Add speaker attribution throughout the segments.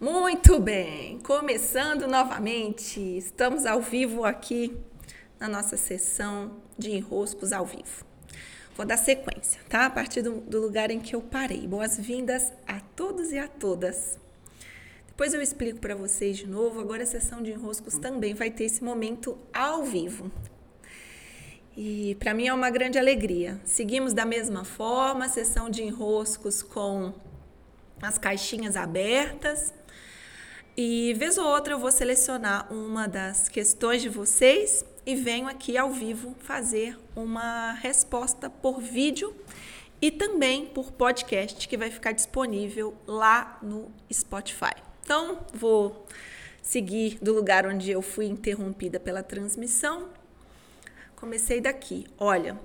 Speaker 1: Muito bem, começando novamente, estamos ao vivo aqui na nossa sessão de enroscos ao vivo. Vou dar sequência, tá? A partir do, do lugar em que eu parei. Boas-vindas a todos e a todas. Depois eu explico para vocês de novo. Agora a sessão de enroscos também vai ter esse momento ao vivo. E para mim é uma grande alegria. Seguimos da mesma forma, sessão de enroscos com as caixinhas abertas e vez ou outra eu vou selecionar uma das questões de vocês e venho aqui ao vivo fazer uma resposta por vídeo e também por podcast que vai ficar disponível lá no Spotify. Então, vou seguir do lugar onde eu fui interrompida pela transmissão. Comecei daqui. Olha,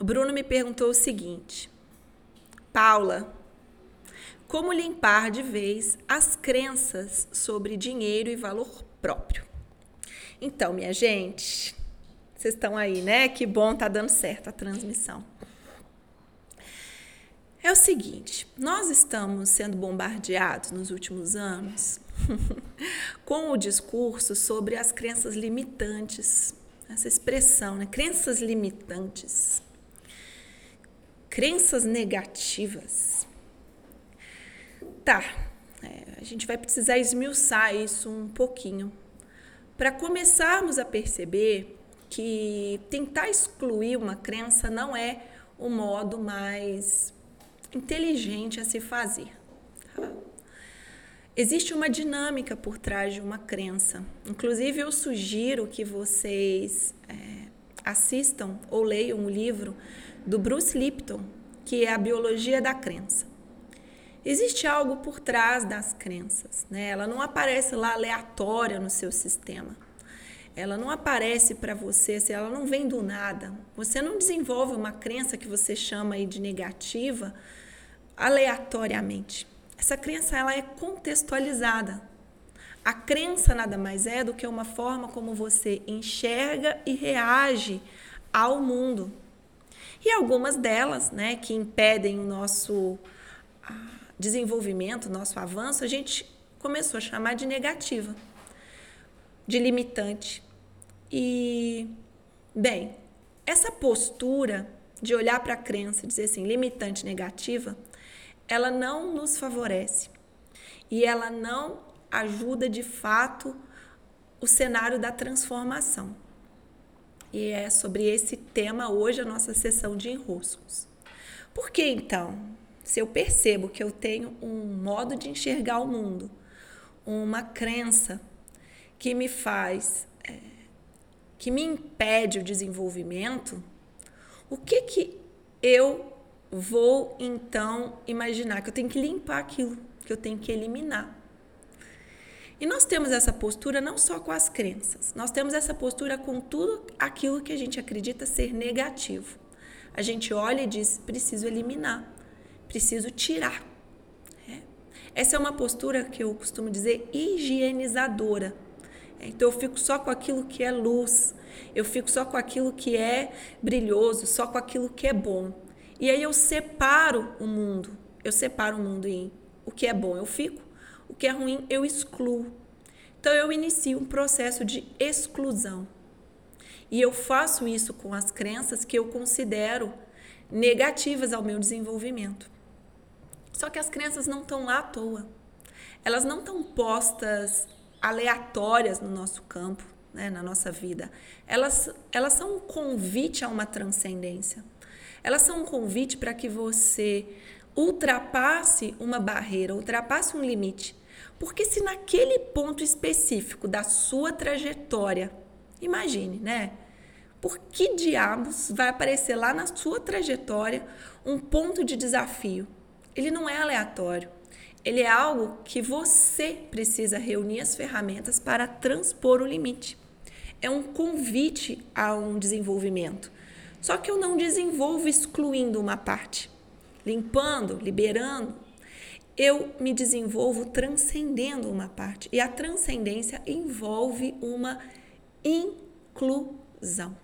Speaker 1: o Bruno me perguntou o seguinte: Paula, como limpar de vez as crenças sobre dinheiro e valor próprio. Então, minha gente, vocês estão aí, né? Que bom, tá dando certo a transmissão. É o seguinte, nós estamos sendo bombardeados nos últimos anos com o discurso sobre as crenças limitantes, essa expressão, né? Crenças limitantes, crenças negativas. É, a gente vai precisar esmiuçar isso um pouquinho para começarmos a perceber que tentar excluir uma crença não é o modo mais inteligente a se fazer. Tá? Existe uma dinâmica por trás de uma crença. Inclusive, eu sugiro que vocês é, assistam ou leiam o livro do Bruce Lipton, que é A Biologia da Crença. Existe algo por trás das crenças, né? Ela não aparece lá aleatória no seu sistema. Ela não aparece para você, assim, ela não vem do nada. Você não desenvolve uma crença que você chama aí de negativa aleatoriamente. Essa crença ela é contextualizada. A crença nada mais é do que uma forma como você enxerga e reage ao mundo. E algumas delas, né, que impedem o nosso desenvolvimento, nosso avanço, a gente começou a chamar de negativa, de limitante. E, bem, essa postura de olhar para a crença dizer assim, limitante, negativa, ela não nos favorece e ela não ajuda de fato o cenário da transformação. E é sobre esse tema hoje a nossa sessão de enroscos. Por que então? Se eu percebo que eu tenho um modo de enxergar o mundo, uma crença que me faz, é, que me impede o desenvolvimento, o que que eu vou então imaginar? Que eu tenho que limpar aquilo, que eu tenho que eliminar. E nós temos essa postura não só com as crenças, nós temos essa postura com tudo aquilo que a gente acredita ser negativo. A gente olha e diz: preciso eliminar preciso tirar. É. Essa é uma postura que eu costumo dizer higienizadora. É, então eu fico só com aquilo que é luz, eu fico só com aquilo que é brilhoso, só com aquilo que é bom. E aí eu separo o mundo. Eu separo o mundo em o que é bom eu fico, o que é ruim eu excluo. Então eu inicio um processo de exclusão. E eu faço isso com as crenças que eu considero negativas ao meu desenvolvimento. Só que as crenças não estão lá à toa. Elas não estão postas aleatórias no nosso campo, né, na nossa vida. Elas, elas são um convite a uma transcendência. Elas são um convite para que você ultrapasse uma barreira, ultrapasse um limite. Porque se naquele ponto específico da sua trajetória, imagine, né? Por que diabos vai aparecer lá na sua trajetória um ponto de desafio? Ele não é aleatório. Ele é algo que você precisa reunir as ferramentas para transpor o limite. É um convite a um desenvolvimento. Só que eu não desenvolvo excluindo uma parte, limpando, liberando. Eu me desenvolvo transcendendo uma parte. E a transcendência envolve uma inclusão.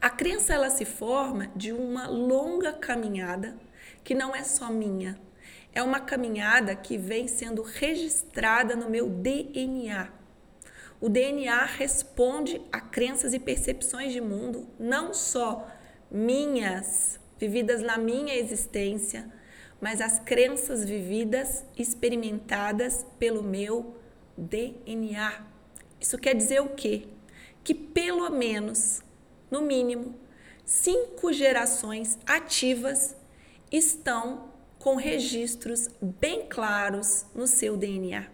Speaker 1: A crença ela se forma de uma longa caminhada que não é só minha, é uma caminhada que vem sendo registrada no meu DNA. O DNA responde a crenças e percepções de mundo, não só minhas, vividas na minha existência, mas as crenças vividas, experimentadas pelo meu DNA. Isso quer dizer o quê? Que pelo menos, no mínimo, cinco gerações ativas estão com registros bem claros no seu DNA.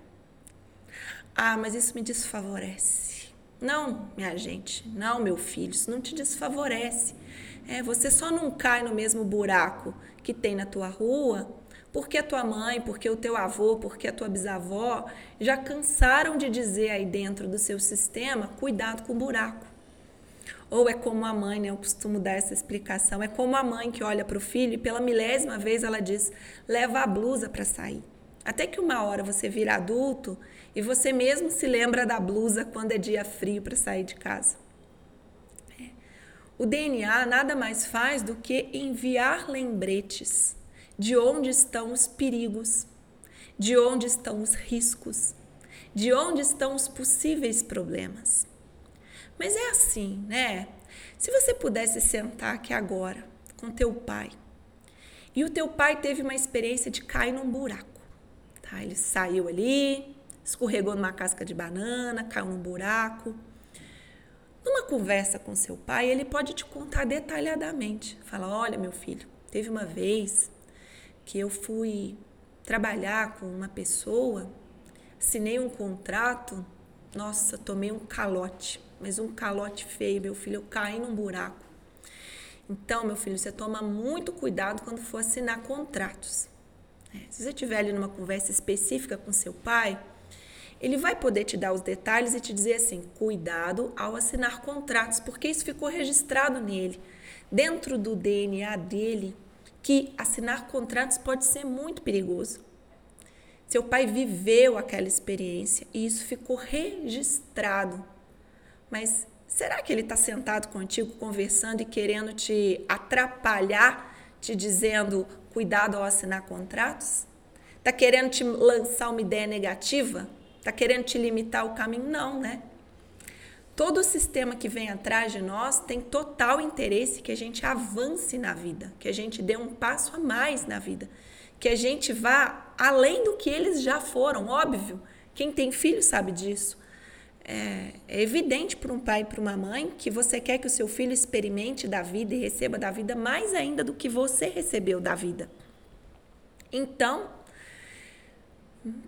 Speaker 1: Ah, mas isso me desfavorece. Não, minha gente, não, meu filho, isso não te desfavorece. É, você só não cai no mesmo buraco que tem na tua rua porque a tua mãe, porque o teu avô, porque a tua bisavó já cansaram de dizer aí dentro do seu sistema, cuidado com o buraco. Ou é como a mãe, né? Eu costumo dar essa explicação. É como a mãe que olha para o filho e pela milésima vez ela diz: leva a blusa para sair. Até que uma hora você vira adulto e você mesmo se lembra da blusa quando é dia frio para sair de casa. É. O DNA nada mais faz do que enviar lembretes de onde estão os perigos, de onde estão os riscos, de onde estão os possíveis problemas. Mas é assim, né? Se você pudesse sentar aqui agora com teu pai e o teu pai teve uma experiência de cair num buraco, tá? Ele saiu ali, escorregou numa casca de banana, caiu num buraco. Numa conversa com seu pai, ele pode te contar detalhadamente. Fala: "Olha, meu filho, teve uma vez que eu fui trabalhar com uma pessoa, assinei um contrato, nossa, tomei um calote, mas um calote feio, meu filho, eu caí num buraco. Então, meu filho, você toma muito cuidado quando for assinar contratos. É, se você estiver ali numa conversa específica com seu pai, ele vai poder te dar os detalhes e te dizer assim: cuidado ao assinar contratos, porque isso ficou registrado nele. Dentro do DNA dele, que assinar contratos pode ser muito perigoso. Seu pai viveu aquela experiência e isso ficou registrado. Mas será que ele está sentado contigo, conversando e querendo te atrapalhar, te dizendo cuidado ao assinar contratos? Está querendo te lançar uma ideia negativa? Está querendo te limitar o caminho? Não, né? Todo o sistema que vem atrás de nós tem total interesse que a gente avance na vida, que a gente dê um passo a mais na vida, que a gente vá além do que eles já foram, óbvio. Quem tem filho sabe disso. É, é evidente para um pai e para uma mãe que você quer que o seu filho experimente da vida e receba da vida mais ainda do que você recebeu da vida. Então,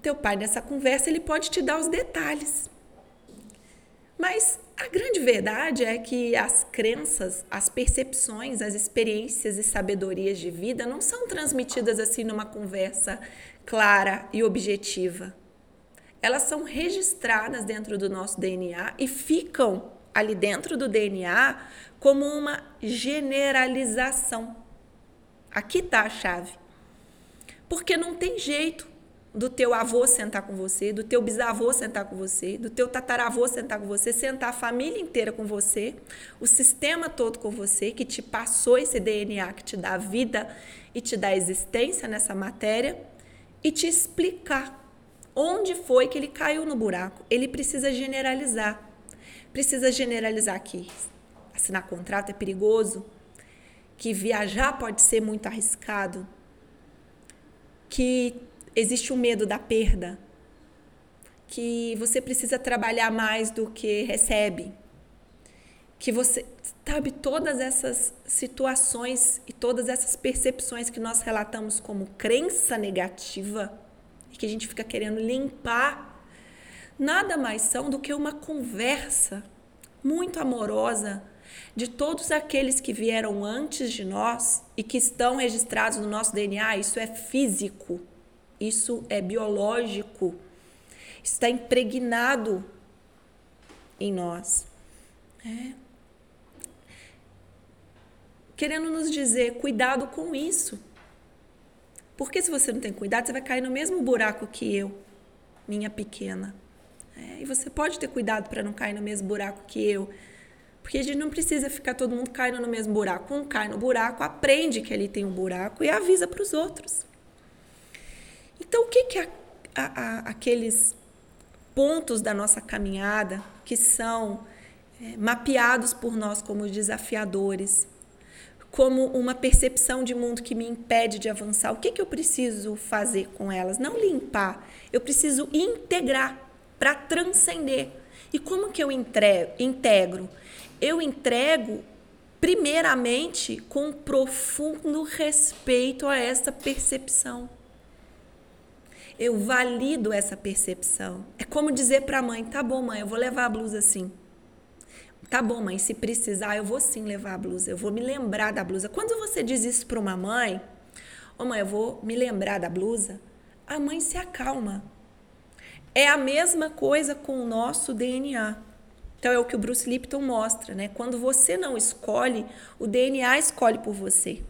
Speaker 1: teu pai nessa conversa ele pode te dar os detalhes mas a grande verdade é que as crenças, as percepções, as experiências e sabedorias de vida não são transmitidas assim numa conversa clara e objetiva. Elas são registradas dentro do nosso DNA e ficam ali dentro do DNA como uma generalização. Aqui está a chave. Porque não tem jeito do teu avô sentar com você, do teu bisavô sentar com você, do teu tataravô sentar com você, sentar a família inteira com você, o sistema todo com você, que te passou esse DNA que te dá vida e te dá existência nessa matéria, e te explicar onde foi que ele caiu no buraco. Ele precisa generalizar. Precisa generalizar que assinar contrato é perigoso, que viajar pode ser muito arriscado, que existe o medo da perda, que você precisa trabalhar mais do que recebe, que você sabe todas essas situações e todas essas percepções que nós relatamos como crença negativa e que a gente fica querendo limpar, nada mais são do que uma conversa muito amorosa de todos aqueles que vieram antes de nós e que estão registrados no nosso DNA, isso é físico isso é biológico, está impregnado em nós. É. Querendo nos dizer, cuidado com isso. Porque se você não tem cuidado, você vai cair no mesmo buraco que eu, minha pequena. É, e você pode ter cuidado para não cair no mesmo buraco que eu. Porque a gente não precisa ficar todo mundo caindo no mesmo buraco. Um cai no buraco, aprende que ali tem um buraco e avisa para os outros. Então, o que, que a, a, a, aqueles pontos da nossa caminhada que são é, mapeados por nós como desafiadores, como uma percepção de mundo que me impede de avançar. O que, que eu preciso fazer com elas? Não limpar, eu preciso integrar para transcender. E como que eu integro? Eu entrego primeiramente com profundo respeito a essa percepção. Eu valido essa percepção. É como dizer para a mãe: tá bom, mãe, eu vou levar a blusa assim. Tá bom, mãe, se precisar, eu vou sim levar a blusa. Eu vou me lembrar da blusa. Quando você diz isso para uma mãe, ô oh, mãe, eu vou me lembrar da blusa, a mãe se acalma. É a mesma coisa com o nosso DNA. Então é o que o Bruce Lipton mostra, né? Quando você não escolhe, o DNA escolhe por você.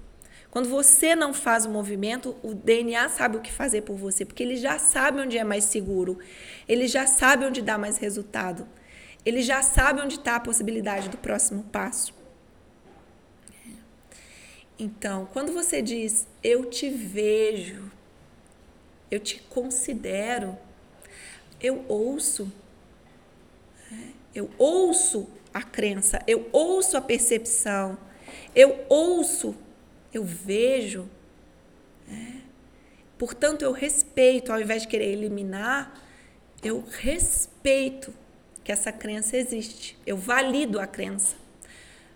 Speaker 1: Quando você não faz o movimento, o DNA sabe o que fazer por você, porque ele já sabe onde é mais seguro, ele já sabe onde dá mais resultado ele já sabe onde está a possibilidade do próximo passo. Então, quando você diz eu te vejo, eu te considero, eu ouço, né? eu ouço a crença, eu ouço a percepção, eu ouço, eu vejo. Né? Portanto, eu respeito, ao invés de querer eliminar, eu respeito que essa crença existe. Eu valido a crença.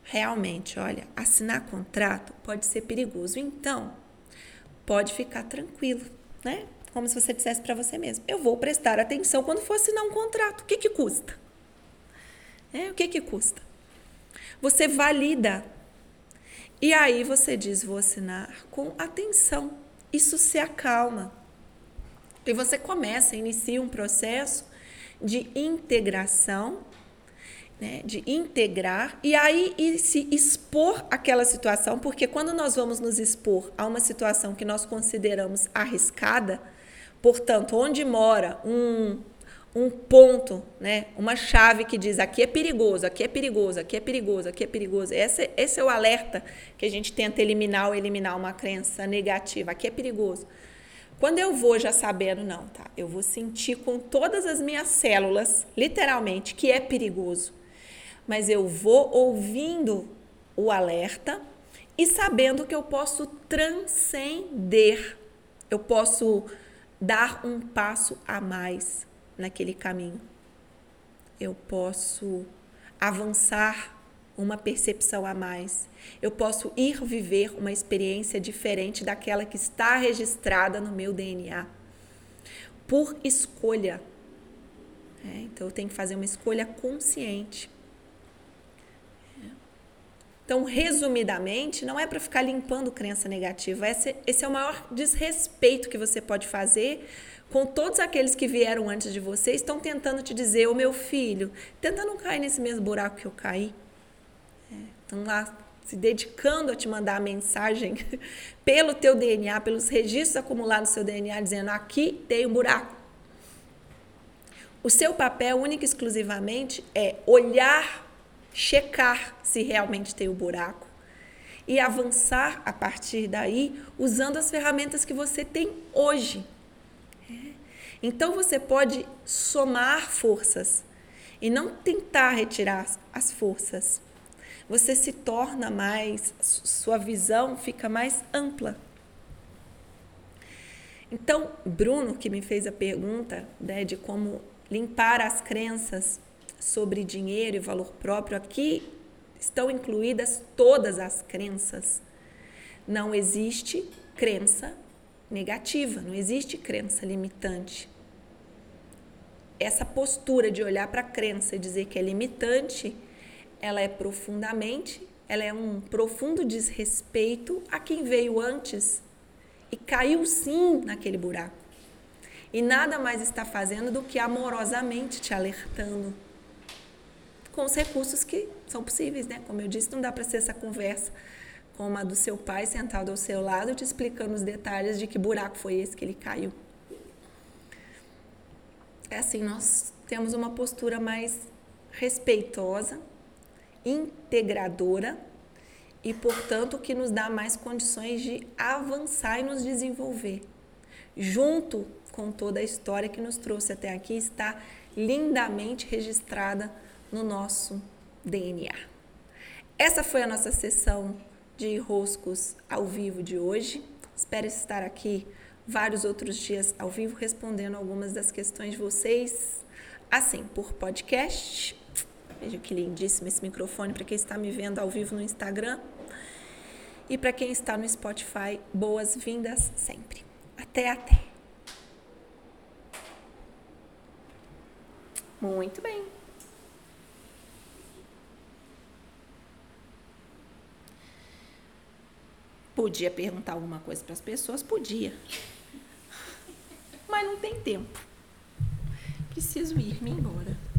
Speaker 1: Realmente, olha, assinar contrato pode ser perigoso. Então, pode ficar tranquilo, né? Como se você dissesse para você mesmo: eu vou prestar atenção quando for assinar um contrato. O que, que custa? É, o que, que custa? Você valida. E aí você diz: vou assinar com atenção. Isso se acalma. E você começa, inicia um processo de integração, né, de integrar e aí e se expor àquela situação, porque quando nós vamos nos expor a uma situação que nós consideramos arriscada, portanto, onde mora um um ponto, né? Uma chave que diz aqui é perigoso, aqui é perigoso, aqui é perigoso, aqui é perigoso. Esse, esse é o alerta que a gente tenta eliminar ou eliminar uma crença negativa. Aqui é perigoso. Quando eu vou já sabendo, não, tá? Eu vou sentir com todas as minhas células, literalmente, que é perigoso. Mas eu vou ouvindo o alerta e sabendo que eu posso transcender. Eu posso dar um passo a mais naquele caminho. Eu posso avançar uma percepção a mais. Eu posso ir viver uma experiência diferente daquela que está registrada no meu DNA. Por escolha. É, então eu tenho que fazer uma escolha consciente. É. Então, resumidamente, não é para ficar limpando crença negativa. Esse, esse é o maior desrespeito que você pode fazer com todos aqueles que vieram antes de você, estão tentando te dizer, o meu filho, tenta não cair nesse mesmo buraco que eu caí estão lá se dedicando a te mandar a mensagem pelo teu DNA, pelos registros acumulados no seu DNA, dizendo aqui tem um buraco. O seu papel, único e exclusivamente, é olhar, checar se realmente tem o um buraco e avançar a partir daí usando as ferramentas que você tem hoje. É. Então você pode somar forças e não tentar retirar as forças você se torna mais, sua visão fica mais ampla. Então, Bruno, que me fez a pergunta né, de como limpar as crenças sobre dinheiro e valor próprio, aqui estão incluídas todas as crenças. Não existe crença negativa, não existe crença limitante. Essa postura de olhar para a crença e dizer que é limitante ela é profundamente, ela é um profundo desrespeito a quem veio antes e caiu sim naquele buraco. E nada mais está fazendo do que amorosamente te alertando com os recursos que são possíveis, né? Como eu disse, não dá para ser essa conversa como a do seu pai sentado ao seu lado te explicando os detalhes de que buraco foi esse que ele caiu. É assim, nós temos uma postura mais respeitosa integradora e, portanto, que nos dá mais condições de avançar e nos desenvolver, junto com toda a história que nos trouxe até aqui, está lindamente registrada no nosso DNA. Essa foi a nossa sessão de roscos ao vivo de hoje. Espero estar aqui vários outros dias ao vivo respondendo algumas das questões de vocês, assim, por podcast. Veja que lindíssimo esse microfone para quem está me vendo ao vivo no Instagram. E para quem está no Spotify, boas-vindas sempre. Até, até. Muito bem. Podia perguntar alguma coisa para as pessoas? Podia. Mas não tem tempo. Preciso ir, me embora.